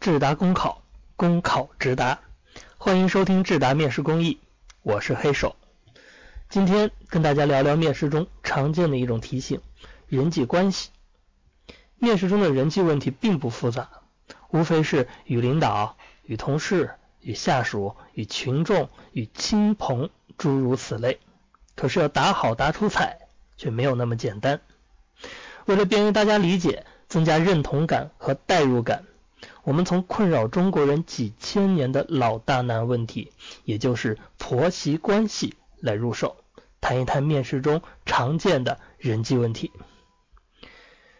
智达公考，公考直达。欢迎收听智达面试公益，我是黑手。今天跟大家聊聊面试中常见的一种题型——人际关系。面试中的人际问题并不复杂，无非是与领导、与同事、与下属、与群众、与亲朋诸如此类。可是要答好答出彩，却没有那么简单。为了便于大家理解，增加认同感和代入感。我们从困扰中国人几千年的老大难问题，也就是婆媳关系来入手，谈一谈面试中常见的人际问题。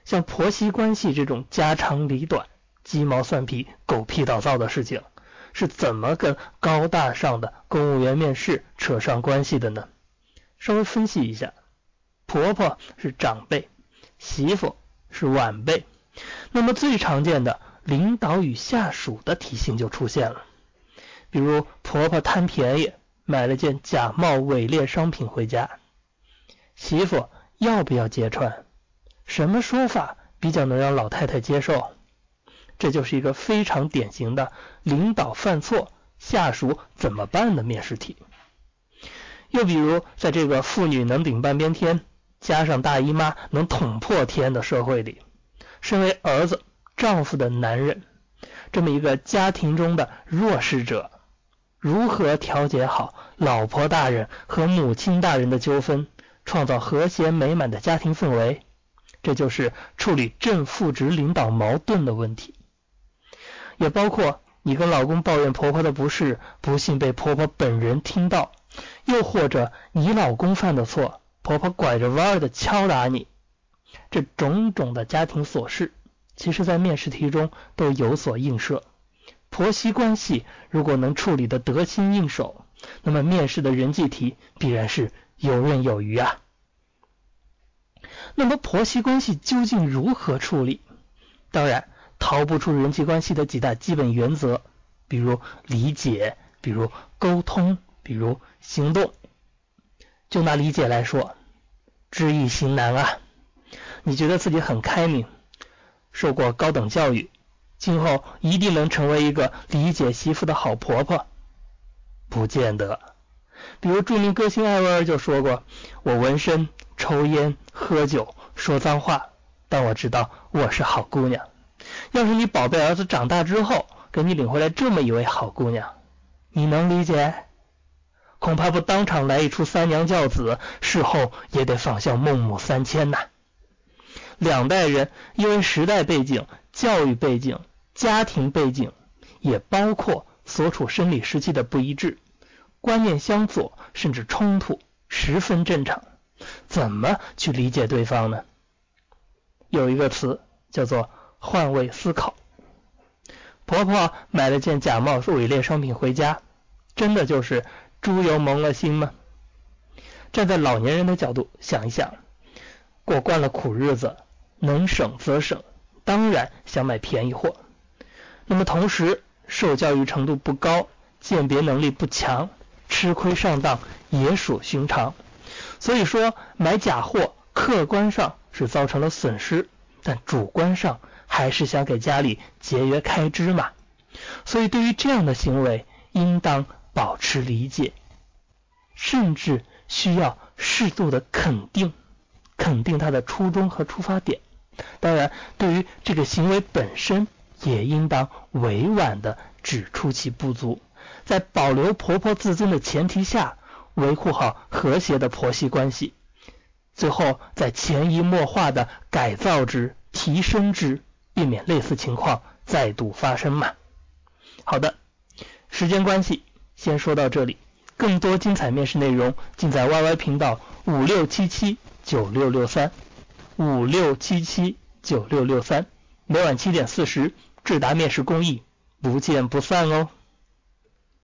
像婆媳关系这种家长里短、鸡毛蒜皮、狗屁倒灶的事情，是怎么跟高大上的公务员面试扯上关系的呢？稍微分析一下，婆婆是长辈，媳妇是晚辈，那么最常见的。领导与下属的题型就出现了，比如婆婆贪便宜买了件假冒伪劣商品回家，媳妇要不要揭穿？什么说法比较能让老太太接受？这就是一个非常典型的领导犯错，下属怎么办的面试题。又比如在这个妇女能顶半边天，加上大姨妈能捅破天的社会里，身为儿子。丈夫的男人，这么一个家庭中的弱势者，如何调节好老婆大人和母亲大人的纠纷，创造和谐美满的家庭氛围？这就是处理正负值领导矛盾的问题。也包括你跟老公抱怨婆婆的不是，不幸被婆婆本人听到；又或者你老公犯的错，婆婆拐着弯儿的敲打你，这种种的家庭琐事。其实，在面试题中都有所映射。婆媳关系如果能处理的得心应手，那么面试的人际题必然是游刃有余啊。那么，婆媳关系究竟如何处理？当然，逃不出人际关系的几大基本原则，比如理解，比如沟通，比如行动。就拿理解来说，知易行难啊。你觉得自己很开明？受过高等教育，今后一定能成为一个理解媳妇的好婆婆，不见得。比如著名歌星艾薇儿就说过：“我纹身、抽烟、喝酒、说脏话，但我知道我是好姑娘。”要是你宝贝儿子长大之后给你领回来这么一位好姑娘，你能理解？恐怕不当场来一出三娘教子，事后也得仿效孟母三迁呐。两代人因为时代背景、教育背景、家庭背景，也包括所处生理时期的不一致，观念相左甚至冲突，十分正常。怎么去理解对方呢？有一个词叫做换位思考。婆婆买了件假冒伪劣商品回家，真的就是猪油蒙了心吗？站在老年人的角度想一想，过惯了苦日子。能省则省，当然想买便宜货。那么同时，受教育程度不高，鉴别能力不强，吃亏上当也属寻常。所以说，买假货客观上是造成了损失，但主观上还是想给家里节约开支嘛。所以对于这样的行为，应当保持理解，甚至需要适度的肯定，肯定他的初衷和出发点。当然，对于这个行为本身，也应当委婉地指出其不足，在保留婆婆自尊的前提下，维护好和谐的婆媳关系，最后再潜移默化地改造之、提升之，避免类似情况再度发生嘛。好的，时间关系，先说到这里，更多精彩面试内容尽在 YY 频道五六七七九六六三。五六七七九六六三，每晚七点四十，智达面试公益，不见不散哦。